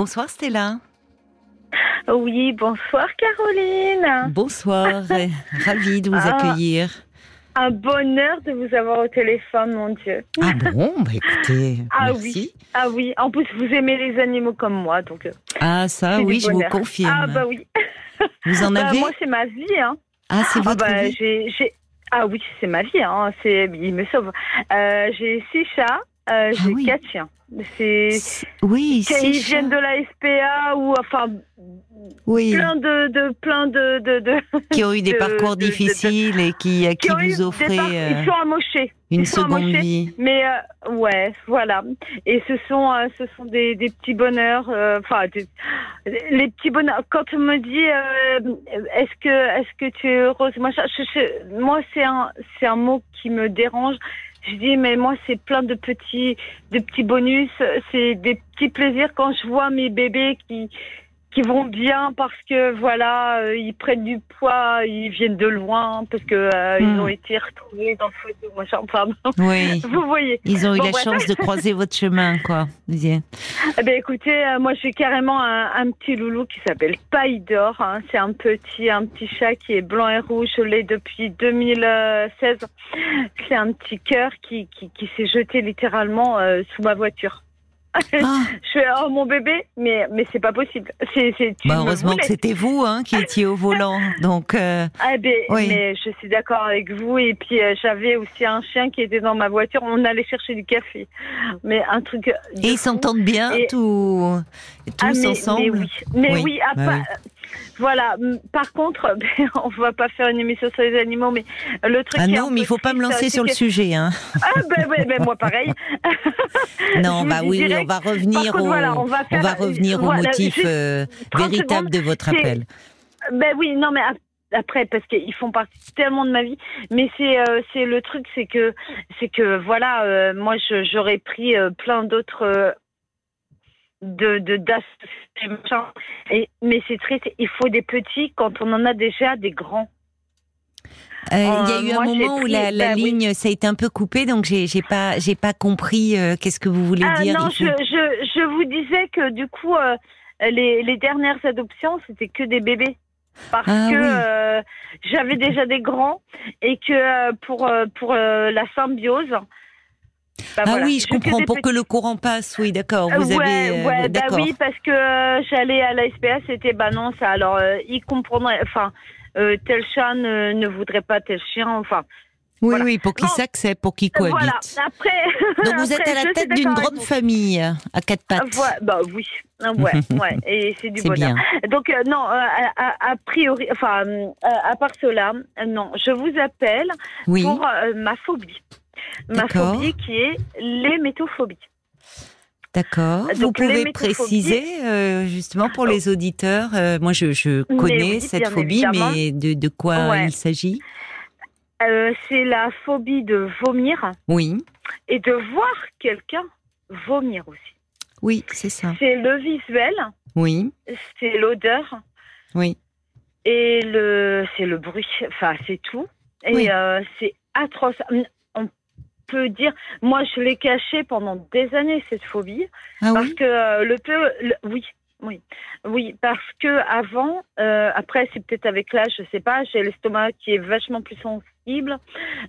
Bonsoir Stella. Oui, bonsoir Caroline. Bonsoir, ravie de vous ah, accueillir. Un bonheur de vous avoir au téléphone, mon Dieu. Ah bon, bah écoutez, ah merci. oui, ah oui. En plus, vous aimez les animaux comme moi, donc. Euh, ah ça, oui, je vous confirme. Ah bah oui. Vous en bah, avez? Moi, c'est ma vie, hein. Ah, c'est votre bah, vie? Ah oui, c'est ma vie, hein. C'est, il me sauve. Euh, j'ai six chats, euh, ah j'ai quatre chiens. C'est oui, ils viennent de la SPA ou enfin oui. plein de, de plein de, de, qui ont eu des parcours difficiles et qui à qui, vous offrez ils sont amochés une seconde vie. Mais euh, ouais, voilà. Et ce sont euh, ce sont des, des petits bonheurs enfin les petits bonheurs quand on me dit est-ce que est-ce que tu es heureuse? Moi moi c'est un c'est un mot qui me dérange je dis mais moi c'est plein de petits de petits bonus, c'est des petits plaisirs quand je vois mes bébés qui qui vont bien parce que voilà euh, ils prennent du poids, ils viennent de loin parce que euh, ils hmm. ont été retrouvés dans le photo machin. Enfin, oui. Vous voyez. Ils ont eu la chance de croiser votre chemin quoi. Eh ben écoutez, euh, moi j'ai carrément un, un, petit loulou qui s'appelle Paille d'or. Hein. C'est un petit un petit chat qui est blanc et rouge. Je l'ai depuis 2016. C'est un petit cœur qui qui, qui s'est jeté littéralement sous ma voiture. Ah. Je fais oh mon bébé, mais mais c'est pas possible. C'est bah, heureusement que c'était vous hein, qui étiez au volant, donc. Euh, ah ben, mais je suis d'accord avec vous. Et puis euh, j'avais aussi un chien qui était dans ma voiture. On allait chercher du café, mais un truc. Et ils s'entendent bien, tous, tous ah, ensemble. Mais oui, mais bah oui. Voilà. Par contre, on va pas faire une émission sur les animaux, mais le truc. Ah non, mais il faut pas me lancer sur le sujet, hein. Ah ben, ben, ben moi pareil. non, bah oui, on va revenir au, on va, revenir au motif euh, véritable de votre appel. Ben oui, non, mais après parce qu'ils font partie tellement de ma vie mais c'est euh, c'est le truc c'est que c'est que voilà euh, moi j'aurais pris plein d'autres de de et mais c'est triste il faut des petits quand on en a déjà des grands. Euh, il y a euh, eu un moment où la, la bah ligne ça a été un peu coupé, donc j'ai j'ai pas j'ai pas compris euh, qu'est-ce que vous voulez ah, dire. Non, je, je, je vous disais que du coup les les dernières adoptions c'était que des bébés. Parce ah que j'avais déjà des grands et que pour pour la symbiose bah ah oui, je comprends. Pour que le courant passe, oui, d'accord. Vous ouais, avez. Ouais, bah oui, parce que euh, j'allais à la SPA, c'était bah non, ça. Alors, euh, il comprendrait. Enfin, euh, tel chat ne, ne, voudrait pas tel chien. Enfin. Oui, oui, pour qu'il s'accepte, pour qu'il cohabite. Voilà. Après, Donc vous êtes à la tête d'une grande famille à quatre pattes. Ouais, bah oui, ouais, ouais, et c'est du bonheur. Bien. Donc non, a, priori, enfin, à part cela, non, je vous appelle oui. pour ma phobie ma phobie qui est l'hémétophobie. D'accord. Vous pouvez préciser euh, justement pour les auditeurs. Euh, moi, je, connais cette phobie, mais de, quoi il s'agit? Euh, C'est la phobie de vomir. Oui. Et de voir quelqu'un vomir aussi. Oui, c'est ça. C'est le visuel. Oui. C'est l'odeur. Oui. Et le, c'est le bruit. Enfin, c'est tout. Et c'est atroce peut dire, moi je l'ai caché pendant des années cette phobie, ah parce que euh, le peu, oui, oui, oui, parce que avant, euh, après c'est peut-être avec l'âge, je sais pas, j'ai l'estomac qui est vachement plus sensible.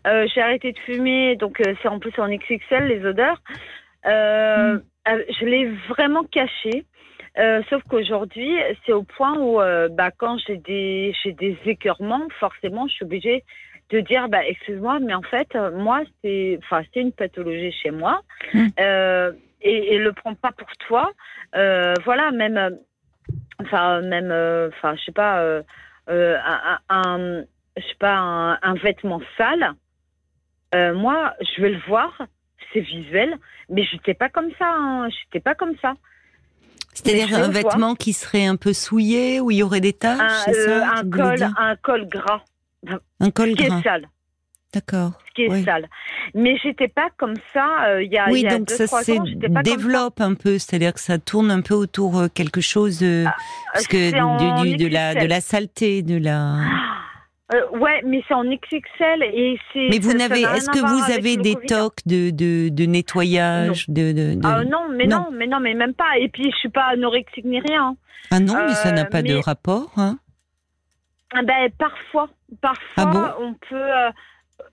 Euh, j'ai arrêté de fumer, donc c'est en plus en XXL les odeurs. Hmm. Je l'ai vraiment caché. sauf qu'aujourd'hui, c'est au point où, bah, quand j'ai des, j'ai des écœurements, forcément, je suis obligée de dire bah excuse-moi mais en fait euh, moi c'est enfin c'est une pathologie chez moi mmh. euh, et, et le prends pas pour toi euh, voilà même enfin même enfin je sais pas un, un, je sais pas un, vêtement sale moi je vais le voir c'est visuel mais je n'étais pas comme ça hein, je n'étais pas comme ça c'est-à-dire un vêtement qui serait un peu souillé, où il y aurait des taches, un, ça, un col, un col gras. Un col qui est sale. D'accord. Ce qui est sale. Mais j'étais pas comme ça euh, il y a Oui, y a donc ça se développe un peu, c'est-à-dire que ça tourne un peu autour euh, quelque chose de, ah, parce que du, de la de la saleté, de la. Euh, ouais, mais c'est en XXL et c'est. Mais vous n'avez. Est-ce que vous avez des tocs de, de, de nettoyage non. de, de, Ah non, mais non. mais non, mais même pas. Et puis je suis pas anorexique ni rien. Ah non, mais ça n'a pas de rapport. Hein ben parfois, parfois ah bon on peut.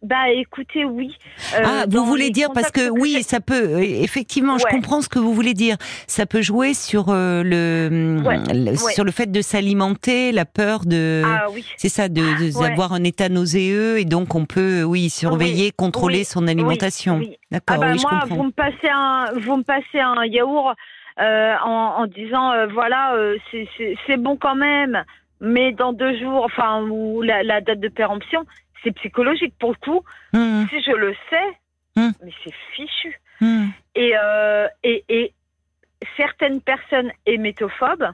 Bah écoutez, oui. Euh, ah, vous voulez dire parce que oui, ça peut euh, effectivement, ouais. je comprends ce que vous voulez dire. Ça peut jouer sur euh, le, ouais. le ouais. sur le fait de s'alimenter, la peur de ah, oui. c'est ça de d'avoir un état nauséeux et donc on peut oui surveiller, contrôler son alimentation. D'accord, ah bah, oui, je moi, comprends. vous me passez un vous me passez un yaourt en, en, disant voilà c'est bon quand même, mais dans deux jours, enfin ou la, la date de péremption c'est psychologique pour le coup. Mmh. Si je le sais, mmh. mais c'est fichu. Mmh. Et, euh, et, et, certaines personnes hémétophobes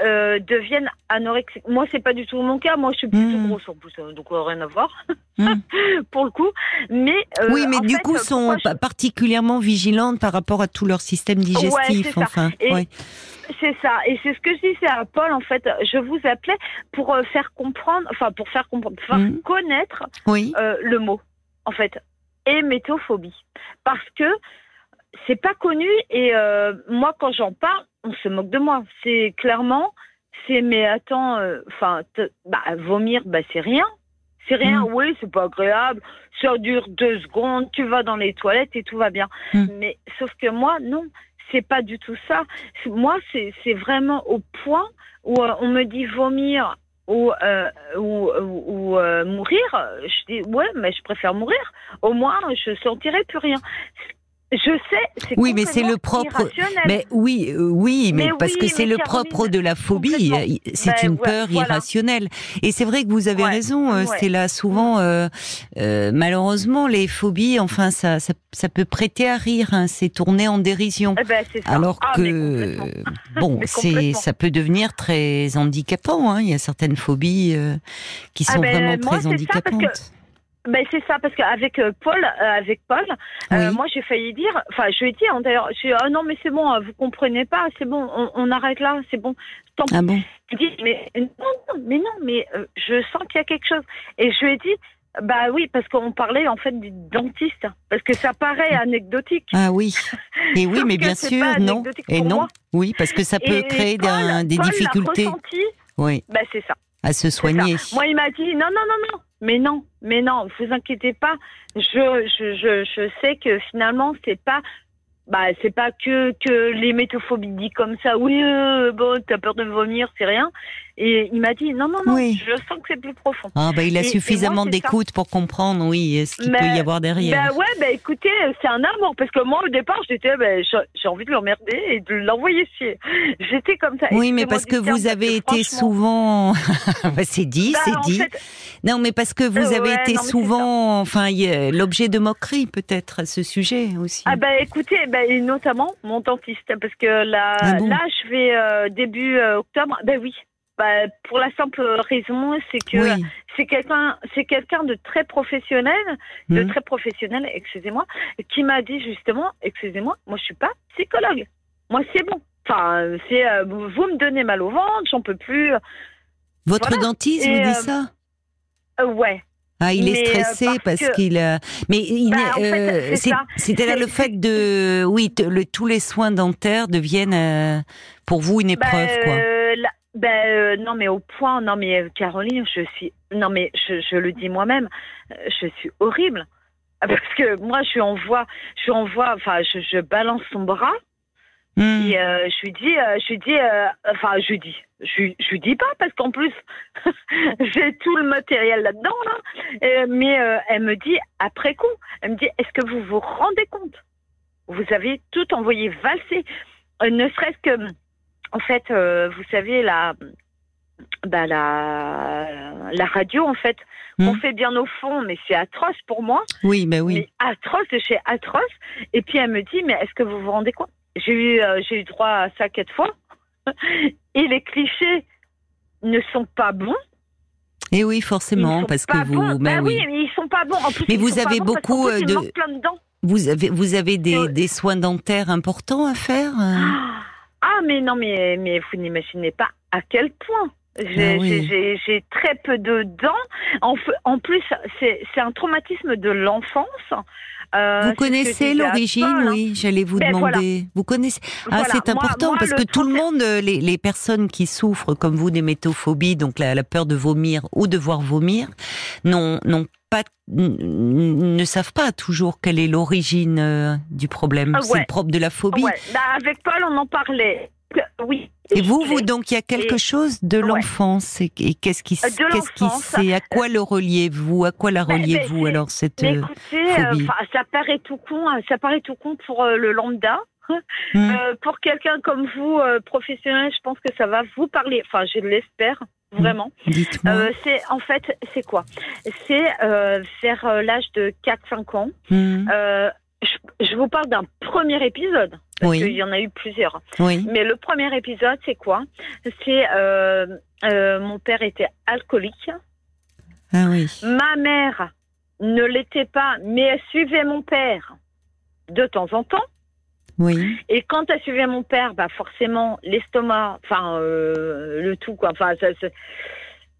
euh, deviennent anorexiques. Moi, c'est pas du tout mon cas. Moi, je suis plutôt grosse en plus, donc euh, rien à voir pour le coup. Mais euh, oui, mais en du fait, coup, sont je... particulièrement vigilantes par rapport à tout leur système digestif. Ouais, enfin, ouais. C'est ça, et c'est ce que je disais à Paul. En fait, je vous appelais pour faire comprendre, enfin pour faire comprendre, pour faire Mmh. connaître oui. le mot, en fait, hémétophobie, parce que c'est pas connu et moi quand j'en parle, on se moque de moi. C'est clairement, c'est mais attends, enfin, bah vomir, bah c'est rien. C'est rien, Mmh. oui, c'est pas agréable, ça dure deux secondes, tu vas dans les toilettes et tout va bien. Mmh. Mais sauf que moi, non, c'est pas du tout ça. Moi, c'est vraiment au point où euh, on me dit vomir ou, euh, ou, ou, ou euh, mourir. Je dis, ouais, mais je préfère mourir. Au moins, je sentirai plus rien. Je sais, oui, mais c'est le propre. Mais oui, euh, oui, mais, Mais parce oui, que c'est le propre de la phobie. C'est Ben, une peur voilà. irrationnelle. Et c'est vrai que vous avez Ouais, raison. euh, ouais. C'est là souvent, euh, euh, malheureusement, les phobies. Enfin, ça, ça, ça peut prêter à rire. Hein, c'est tourné en dérision. Eh ben. Alors Ah, que bon, c'est ça peut devenir très handicapant. Hein. Il y a certaines phobies euh, qui Ah sont ben, vraiment moi, très handicapantes. Ben c'est ça parce qu'avec euh, Paul, euh, avec Paul, euh, Oui. moi j'ai failli dire, enfin je lui ai dit hein, d'ailleurs, je lui ai dit, ah non mais c'est bon, vous comprenez pas, c'est bon, on, on arrête là, c'est bon. Tant Ah bon? Il dit mais non, non, mais non, mais euh, je sens qu'il y a quelque chose. Et je lui ai dit, bah oui, parce qu'on parlait en fait du dentiste, parce que ça paraît anecdotique. Ah oui. Et oui, mais bien sûr, non. Et non. moi. Oui, parce que ça peut Et créer Paul- des Paul difficultés. ressenti, Oui, bah c'est ça. à se soigner. Moi, il m'a dit non, non, non, non, mais non, mais non, vous inquiétez pas. Je, je, je, je sais que finalement, c'est pas, bah, c'est pas que que les métophobies dit comme ça. Oui, euh, bon, t'as peur de vomir, c'est rien. Et il m'a dit non, non, non, Oui. je sens que c'est plus profond. Ah bah il a Et- suffisamment d'écoute pour comprendre, oui, ce qu'il peut y avoir derrière. Bah ouais, bah écoutez, c'est un amour parce que moi au départ j'étais, bah, j'ai envie de l'emmerder et de l'envoyer chier. J'étais comme ça. oui, mais parce que terme, vous parce avez que été souvent, Bah, c'est dit, Bah, c'est dit. fait, Non, mais parce que vous Euh, avez ouais, été non, souvent, enfin, l'objet de moquerie peut-être à ce sujet aussi. Ah bah écoutez, bah, et notamment mon dentiste, parce que là, Ah bon là je vais euh, début euh, octobre. Ben oui, bah, pour la simple raison, c'est que oui. c'est quelqu'un, c'est quelqu'un de très professionnel, de Hmm. très professionnel, excusez-moi, qui m'a dit justement, excusez-moi, moi je suis pas psychologue, moi c'est bon. Enfin, c'est euh, vous me donnez mal au ventre, j'en peux plus. Votre voilà. dentiste Et, vous dit euh, ça? Euh, ouais. Ah, il est mais, stressé parce parce, que- qu'il a. Mais il Bah, en fait, euh, c'est-à-dire C'est- le fait de, oui, le, tous les soins dentaires deviennent pour vous une Bah, épreuve, quoi. Ben, euh, non, mais au point, non, mais euh, Caroline, je suis, non, mais je, je le dis moi-même, euh, je suis horrible. Ah, Parce que moi, je lui envoie, je envoie, enfin, je, je balance son bras et euh, je lui dis, euh, je lui dis, enfin, je lui dis, je, lui- je dis pas parce qu'en plus, j'ai tout le matériel là-dedans, là. Mais elle me dit après coup, elle me dit, est-ce que vous vous rendez compte? Vous avez tout envoyé valser, ne serait-ce que, en fait, euh, vous savez la, bah, la, la radio en fait, Hmm. on fait bien au fond, mais c'est atroce pour moi Oui, oui. mais atroce de chez atroce. Et puis elle me dit, mais est-ce que vous vous rendez compte J'ai eu, euh, j'ai eu droit à ça quatre fois. Et les clichés ne sont pas bons. Et oui, Ils forcément, parce que vous, bons. ben Bah oui. oui, mais ils sont pas bons. En plus, Mais vous avez beaucoup, euh, de- manque plein de dents. Vous avez, vous avez des, des soins dentaires importants à faire euh? Ah, mais non, mais, mais vous n'imaginez pas à quel point. J'ai ah très peu de dents. En, en plus, c'est un traumatisme de l'enfance. Euh, vous connaissez l'origine, oui, j'allais vous ben, demander. Vous connaissez Ah, c'est important parce que tout le monde, euh, les, les, personnes qui souffrent comme vous d'hémétophobie, donc la, la, peur de vomir ou de voir vomir, n'ont pas ne savent pas toujours quelle est l'origine euh, du problème. Ah c'est le propre de la phobie. Bah, avec Paul, on en parlait. Oui. Et vous, vous donc, il y a quelque chose de l'enfance. Et, qu'est-ce qui, qu'est-ce qui c'est À quoi le reliez-vous À quoi la ben, reliez-vous ben, alors cette euh, phobie? Ça paraît tout con. Hein, ça paraît tout con pour euh, le lambda. Hmm. pour quelqu'un comme vous, professionnel, je pense que ça va vous parler. Enfin, je l'espère vraiment. Euh, c'est en fait c'est quoi? C'est euh, vers euh, l'âge de 4-5 ans. Hmm. Je, vous parle d'un premier épisode parce qu'il y en a eu plusieurs. Oui. Mais le premier épisode, c'est quoi? C'est mon père était alcoolique. Ah oui. Ma mère ne l'était pas, mais elle suivait mon père de temps en temps. Oui. Et quand elle suivait mon père, bah forcément l'estomac, enfin euh, le tout quoi. Enfin, ça,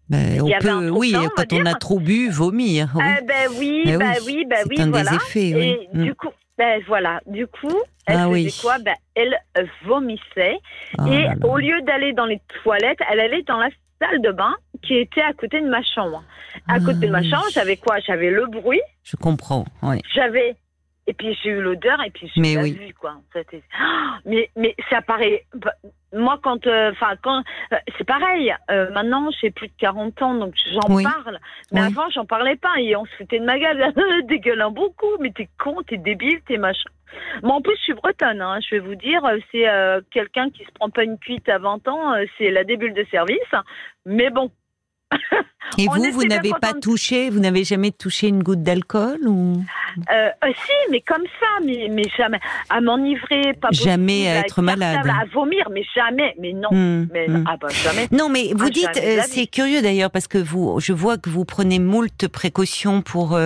ben, on peut, oui, quand on, a trop bu, vomir. Oui. Eh ben oui, ben, oui, ben oui, un voilà. Des effets, oui. Et du mm. coup, ben voilà, du coup, elle ah, faisait quoi? Ben elle vomissait oh et au lieu d'aller dans les toilettes, elle allait dans la salle de bain qui était à côté de ma chambre. À côté de ma ah chambre, j'avais quoi? J'avais le bruit. Je comprends. Oui. J'avais et puis j'ai eu l'odeur et puis j'ai oui. vu quoi. mais mais ça paraît. Bah, moi quand, euh, enfin quand, euh, c'est pareil. Euh, maintenant j'ai plus de 40 ans donc j'en parle. Mais avant j'en parlais pas et on se foutait de ma gueule, dégueulant beaucoup. Mais t'es con, t'es débile, t'es machin. Moi en plus je suis bretonne. Hein, je vais vous dire, c'est quelqu'un qui se prend pas une cuite à 20 ans, c'est la débule de service. Mais bon, et vous, vous n'avez pas touché, vous n'avez jamais touché une goutte d'alcool ou? Euh, euh, Si, mais comme ça, mais, mais jamais. À m'enivrer, pas jamais à être, malade, à vomir, mais jamais, mais non, hmm, mais hmm. Ah, bah, jamais. Non, mais vous ah, dites, euh, c'est curieux d'ailleurs parce que vous, je vois que vous prenez moult précautions pour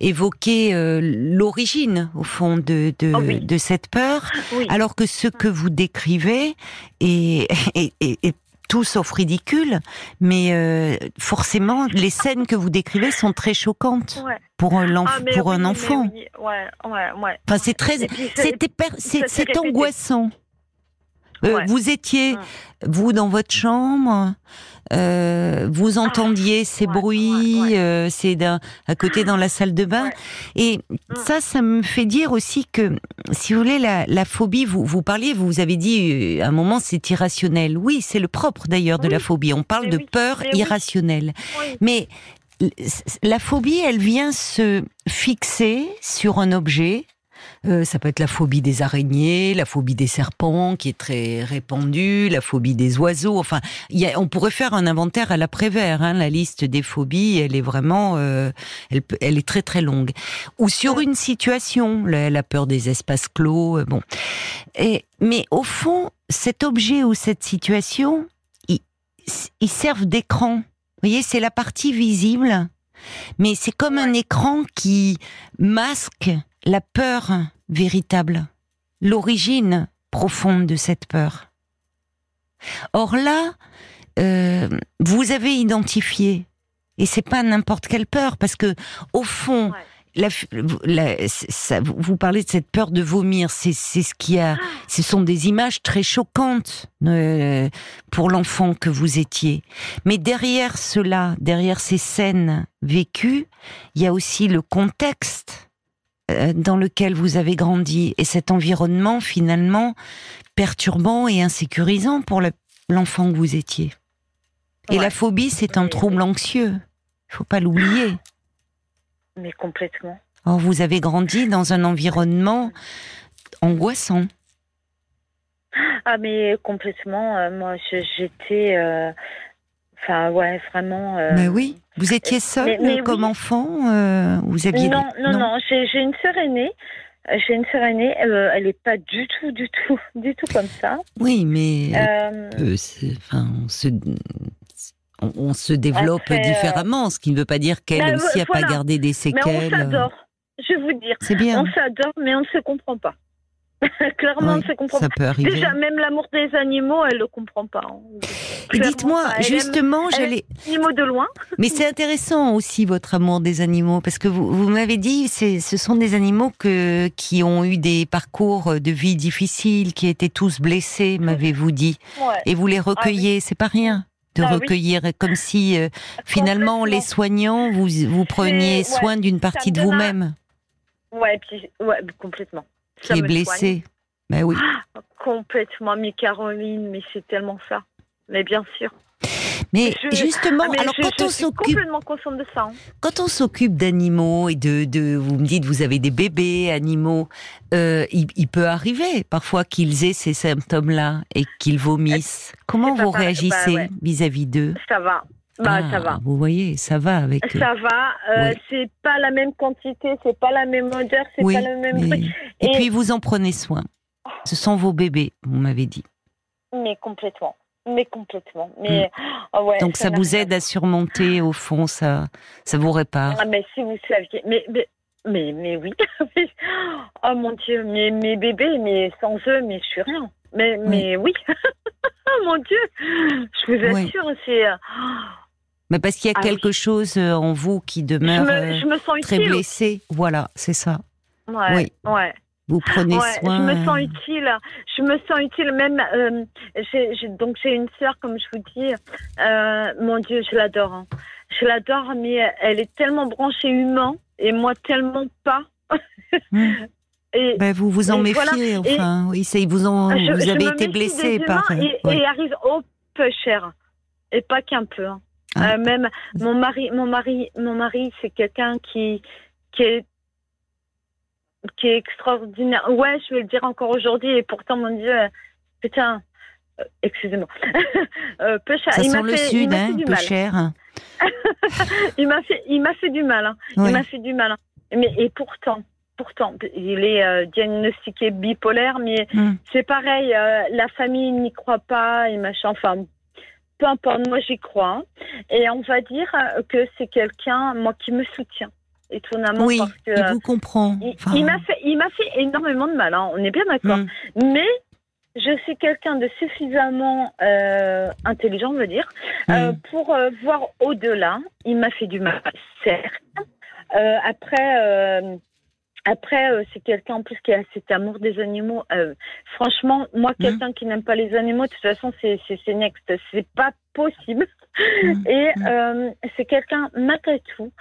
évoquer l'origine au fond de de, oh de cette peur, alors que ce que vous décrivez est, est, est tout sauf ridicule, mais euh, forcément, les scènes que vous décrivez sont très choquantes pour un, ah, pour un enfant. Enfin, c'est très, c'est angoissant. Euh, vous étiez, vous, dans votre chambre, euh, vous entendiez ces bruits, euh, c'est à côté dans la salle de bain. Et mm. ça, ça me fait dire aussi que, si vous voulez, la, la phobie, vous, vous parliez, vous avez dit à un moment, c'est irrationnel. Oui, c'est le propre d'ailleurs de la phobie. On parle de peur irrationnelle. Mais la phobie, elle vient se fixer sur un objet, euh, ça peut être la phobie des araignées, la phobie des serpents qui est très répandue, la phobie des oiseaux. Enfin, y a, on pourrait faire un inventaire à l'après-vert. Hein, la liste des phobies, elle est vraiment, euh, elle, elle, est très très longue. Ou sur une situation, la, la peur des espaces clos. Euh, bon, Et, mais au fond, cet objet ou cette situation, ils, ils servent d'écran. Vous voyez, c'est la partie visible, mais c'est comme un écran qui masque la peur véritable, l'origine profonde de cette peur. Or là, euh, vous avez identifié, et c'est pas n'importe quelle peur, parce que au fond, vous parlez de cette peur de vomir, c'est ce qui a, ce sont des images très choquantes euh, pour l'enfant que vous étiez. Mais derrière cela, derrière ces scènes vécues, il y a aussi le contexte dans lequel vous avez grandi et cet environnement finalement perturbant et insécurisant pour l'enfant que vous étiez. Et la phobie, c'est un trouble anxieux. Il faut pas l'oublier. Mais complètement. Or, vous avez grandi dans un environnement angoissant. Ah, mais complètement. Euh, moi, j'étais. Euh, enfin, ouais, vraiment. mais oui. Vous étiez seule comme enfant euh, Vous aviez non, non, non, J'ai une sœur aînée. Euh, j'ai une sœur aînée. Euh, elle n'est pas du tout, du tout, du tout comme ça. Oui, mais enfin, on se on, se développe différemment, ce qui ne veut pas dire qu'elle bah, aussi n'a pas gardé des séquelles. Mais on s'adore. Je vais vous dire. C'est bien. On s'adore, mais on ne se comprend pas. Clairement, c'est comprend ça peut arriver. Déjà, même l'amour des animaux, elle le comprend pas. Hein. Dites-moi, justement, j'allais. Animaux de loin. Mais c'est intéressant aussi votre amour des animaux, parce que vous, vous m'avez dit, ce sont des animaux que, qui ont eu des parcours de vie difficiles, qui étaient tous blessés, m'avez-vous dit. Et vous les ah recueillez, c'est pas rien de ah recueillir, comme si euh, finalement, les soignants, vous, vous preniez soin d'une partie de vous-même. Ouais, puis, ouais, complètement. Qui est blessé. Ben oui. Ah, complètement, mais Caroline, mais c'est tellement ça. Mais bien sûr. Mais justement, ah, alors quand on s'occupe, de ça. Hein. Quand on s'occupe d'animaux et de, de, vous me dites, vous avez des bébés animaux, euh, il, peut arriver parfois qu'ils aient ces symptômes-là et qu'ils vomissent. Comment vous réagissez bah vis-à-vis d'eux? Ça va. Bah, ça va. Vous voyez, ça va avec. Ça va. Euh, C'est pas la même quantité, c'est pas la même odeur, c'est pas le même truc. Et... puis vous en prenez soin. Ce sont vos bébés, vous m'avez dit. Mais complètement. Mais complètement. Mais mm. oh ouais, Donc ça, vous aide à surmonter au fond, ça, ça vous répare. Ah, mais si vous saviez, mais mais mais, oui. oh mon Dieu, mes, mes bébés, mais sans eux, mais je suis rien. Mais mais oui. oh mon Dieu, je vous assure, c'est. Mais parce qu'il y a ah quelque chose euh, en vous qui demeure je me, euh, très blessé. Voilà, c'est ça. Ouais, oui. ouais. Vous prenez soin. Je me sens utile. Je me sens utile. Même euh, donc j'ai une sœur, comme je vous dis. Euh, mon Dieu, je l'adore. Hein. Je l'adore, mais elle est tellement branchée humain et moi tellement pas. Hmm. et, ben, vous vous en méfiez, enfin. oui, c'est vous ont, vous avez été blessé par. Et, et, arrive au peu cher et pas qu'un peu. Hein. Ah. Euh, même mon mari, mon mari, mon mari, c'est quelqu'un qui qui est qui est extraordinaire. Ouais, je vais le dire encore aujourd'hui, et pourtant, mon Dieu, putain, euh, excusez-moi, euh, peu cher. Ça il sent le fait, sud, hein, peu cher. il m'a fait, il m'a fait du mal. Hein. Il m'a fait du mal. Hein. Mais et pourtant, pourtant, il est euh, diagnostiqué bipolaire, mais hmm. c'est pareil. la famille n'y croit pas et machin. Enfin, peu importe. Moi, j'y crois. Et on va dire que c'est quelqu'un, moi, qui me soutient étonnamment. Oui, parce que, il vous comprend. Il, m'a fait, il m'a fait énormément de mal. Hein, on est bien d'accord. Mm. Mais je suis quelqu'un de suffisamment euh, intelligent, on va dire, euh, pour euh, voir au-delà. Il m'a fait du mal, certes. après. Après, c'est quelqu'un en plus qui a cet amour des animaux. franchement, moi, mm. quelqu'un qui n'aime pas les animaux, de toute façon, c'est next. C'est pas possible. Mm. Et c'est quelqu'un malgré tout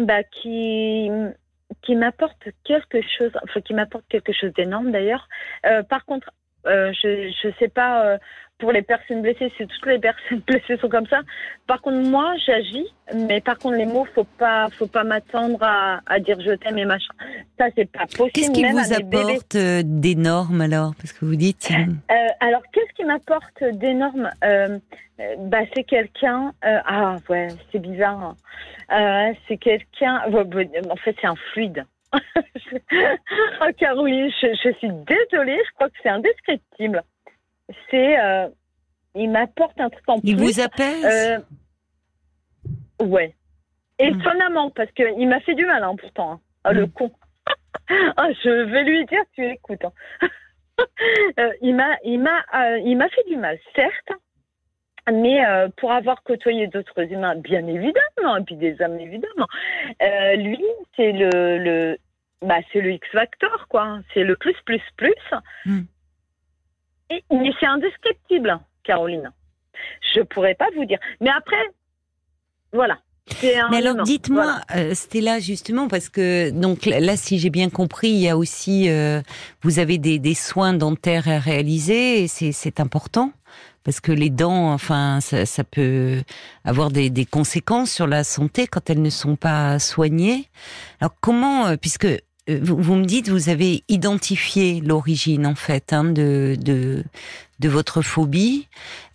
bah, qui qui m'apporte quelque chose, enfin qui m'apporte quelque chose d'énorme d'ailleurs. Euh, par contre, euh, je je sais pas euh, pour les personnes blessées, si toutes les personnes blessées sont comme ça. Par contre, moi, j'agis, mais par contre, les mots, faut pas, faut pas m'attendre à, à, dire je t'aime et machin. Ça, c'est pas possible. Qu'est-ce qui vous apporte euh, d'énorme alors? Parce que vous dites. Euh, alors, qu'est-ce qui m'apporte d'énorme euh, Bah, c'est quelqu'un. ah ouais, c'est bizarre. Hein. c'est quelqu'un. en fait, c'est un fluide. oh, Caroline, je, je suis désolée. Je crois que c'est indescriptible c'est euh, il m'apporte un truc en plus. Il vous apaise euh, Ouais. Étonnamment, parce qu'il m'a fait du mal, hein, pourtant. Hein. Ah, le mm. con. Ah, je vais lui dire, tu écoutes. Hein. Euh, il m'a, il m'a, il m'a fait du mal, certes, mais pour avoir côtoyé d'autres humains, bien évidemment, et puis des hommes évidemment. lui, c'est le, le, bah, c'est le X Factor, quoi. C'est le plus, plus, plus. Mm mais c'est indescriptible, Caroline. Je pourrais pas vous dire. Mais après, voilà. Mais alors dites-moi, euh, Stella, justement, parce que donc là, si j'ai bien compris, il y a aussi, euh, vous avez des, des, soins dentaires à réaliser, et c'est important parce que les dents, enfin, ça, ça peut avoir des, des, conséquences sur la santé quand elles ne sont pas soignées. Alors comment, euh, puisque euh, vous, me dites, vous avez identifié l'origine en fait hein, de, de, de votre phobie.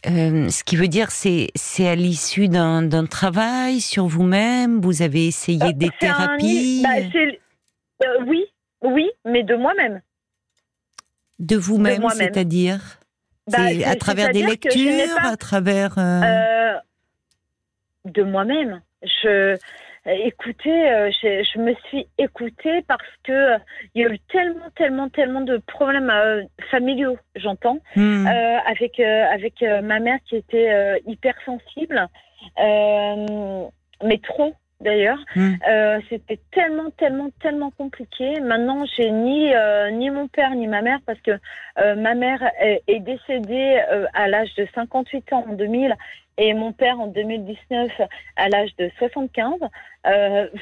Euh, ce qui veut dire, c'est c'est à l'issue d'un travail sur vous-même? Vous avez essayé euh, des thérapies? Bah, oui, oui, mais de moi-même. De vous-même, c'est-à-dire? Bah, à travers des lectures, à travers. de moi-même. Je écoutez, euh, je, me suis écoutée parce que il y a eu tellement, tellement, tellement de problèmes familiaux, j'entends, hmm. avec avec ma mère qui était hypersensible, mais trop d'ailleurs. Hmm. Euh, c'était tellement, tellement, tellement compliqué. Maintenant, j'ai ni euh, ni mon père ni ma mère parce que euh, ma mère est, décédée à l'âge de 58 ans en 2000 et mon père en 2019 à l'âge de 75.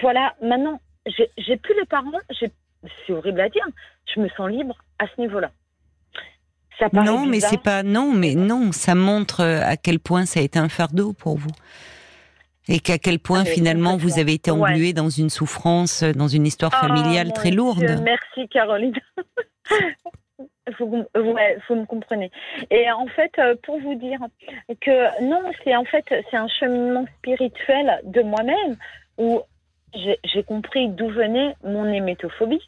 voilà. Maintenant, j'ai plus les parents. C'est horrible à dire. Je me sens libre à ce niveau-là. non, mais c'est pas non, mais non. Ça montre à quel point ça a été un fardeau pour vous. Et qu'à quel point ah, finalement vous avez été englué dans une souffrance, dans une histoire ah, familiale très lourde. merci Caroline. vous, vous me comprenez. Et en fait, euh, pour vous dire que non, c'est en fait c'est un cheminement spirituel de moi-même où j'ai compris d'où venait mon hémétophobie.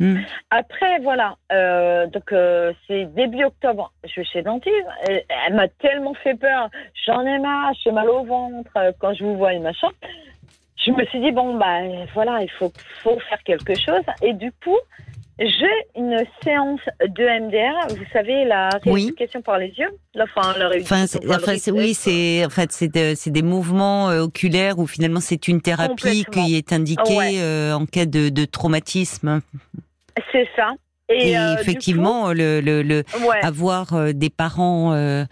Hmm. Après, voilà, euh, donc euh, c'est début octobre, je vais chez le dentiste. Elle, m'a tellement fait peur, j'en ai marre, j'ai mal au ventre euh, quand je vous vois et machin. Je me suis dit, bon, bah voilà, il faut, faut faire quelque chose. Et du coup, j'ai une séance de MDR, vous savez, la rééducation par les yeux. Enfin, la enfin, oui, c'est en fait c'est des mouvements oculaires où finalement c'est une thérapie qui est indiquée en cas de, de traumatisme. C'est ça. Et, euh, effectivement, le, le, avoir euh, des parents euh,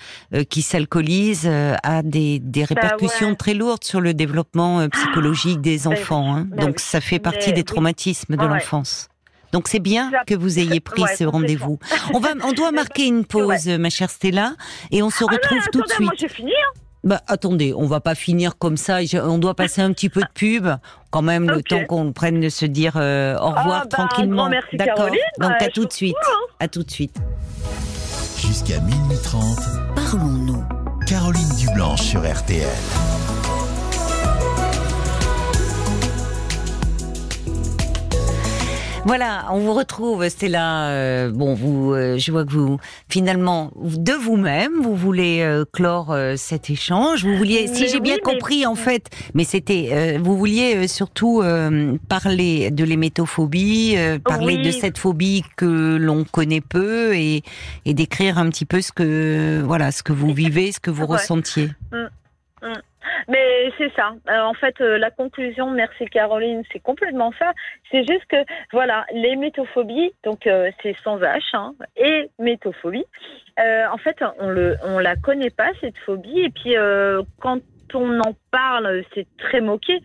qui s'alcoolisent a des, des bah répercussions très lourdes sur le développement psychologique des enfants. Hein. Donc ça fait partie des traumatismes de l'enfance. Donc c'est bien que vous ayez pris ce rendez-vous. On va, on doit marquer une pause, ma chère Stella, et on se ah retrouve tout de suite. Moi fini. Hein. Bah, attendez, on va pas finir comme ça. On doit passer un petit peu de pub, quand même, le temps qu'on prenne de se dire euh, au revoir ah, bah, tranquillement. D'accord. Donc à tout de suite. Hein. À tout de suite. Jusqu'à minuit 30, parlons-nous. Caroline Dublanche sur RTL. Voilà, on vous retrouve, Stella. Euh, bon, vous, euh, je vois que vous, finalement, de vous-même, vous voulez euh, clore cet échange. Vous vouliez, si j'ai bien compris, en fait, mais c'était, vous vouliez surtout parler de l'hémétophobie, parler de cette phobie que l'on connaît peu et, et décrire un petit peu ce que, voilà, ce que vous vivez, ce que vous ressentiez. Mm. Mais c'est ça. Euh, en fait, euh, la conclusion, merci Caroline, c'est complètement ça. C'est juste que, voilà, les métophobies, donc euh, c'est sans H, hein, et métophobie, en fait, on le, on la connaît pas, cette phobie. Et puis, quand on en parle, c'est très moqué.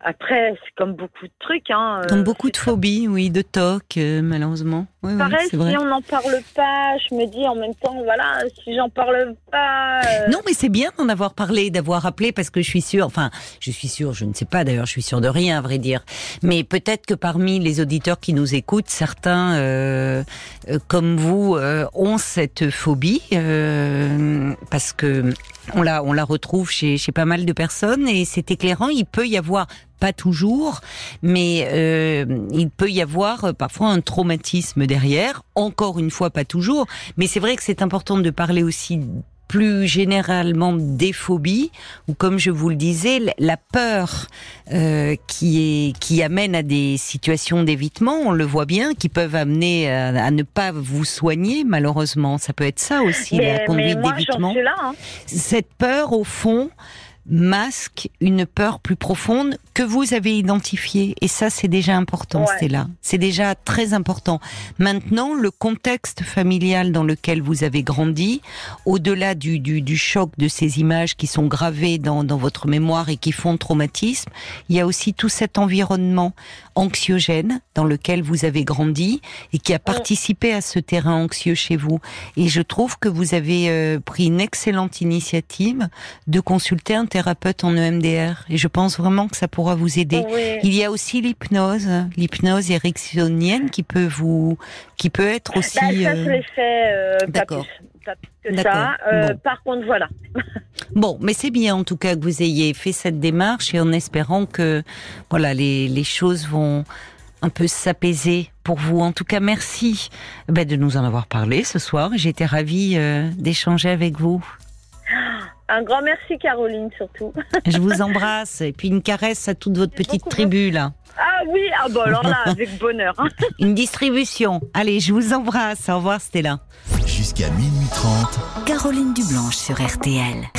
Après, c'est comme beaucoup de trucs. Hein, comme beaucoup de phobies, oui, de toc, malheureusement. Pareil, si on n'en parle pas, je me dis en même temps, voilà, si j'en parle pas. Euh, non, mais c'est bien d'en avoir parlé, d'avoir appelé, parce que je suis sûre, enfin, je suis sûre, je ne sais pas d'ailleurs, je suis sûre de rien, à vrai dire. Mais peut-être que parmi les auditeurs qui nous écoutent, certains, euh, euh comme vous, ont cette phobie, parce que on la, on la retrouve chez, chez pas mal de personnes, et c'est éclairant. Il peut y avoir pas toujours, mais euh, il peut y avoir euh, parfois un traumatisme derrière. Encore une fois, pas toujours, mais c'est vrai que c'est important de parler aussi plus généralement des phobies ou comme je vous le disais la peur euh, qui est qui amène à des situations d'évitement on le voit bien qui peuvent amener à, ne pas vous soigner malheureusement ça peut être ça aussi la conduite d'évitement hein. cette peur au fond masque une peur plus profonde que vous avez identifiée. Et ça, c'est déjà important, c'est là. C'est déjà très important. Maintenant, le contexte familial dans lequel vous avez grandi, au-delà du, du, du, choc de ces images qui sont gravées dans, dans votre mémoire et qui font traumatisme, il y a aussi tout cet environnement anxiogène dans lequel vous avez grandi et qui a participé à ce terrain anxieux chez vous. Et je trouve que vous avez euh, pris une excellente initiative de consulter un thérapeute en EMDR. Et je pense vraiment que ça pourra vous aider. Il y a aussi l'hypnose, l'hypnose ericksonienne qui peut vous, qui peut être bah, aussi. ça, je l'ai fait. Euh, D'accord. Ça. Euh, par contre, voilà. bon, mais c'est bien en tout cas que vous ayez fait cette démarche et en espérant que voilà les, les choses vont un peu s'apaiser pour vous. En tout cas, merci ben, de nous en avoir parlé ce soir. J'étais ravie euh, d'échanger avec vous. Un grand merci Caroline surtout. Je vous embrasse et puis une caresse à toute votre petite tribu là. Ah oui, ah bon alors là avec bonheur. Une distribution. Allez, je vous embrasse. Au revoir Stella. Jusqu'à minuit 30. Caroline Dublanche sur RTL.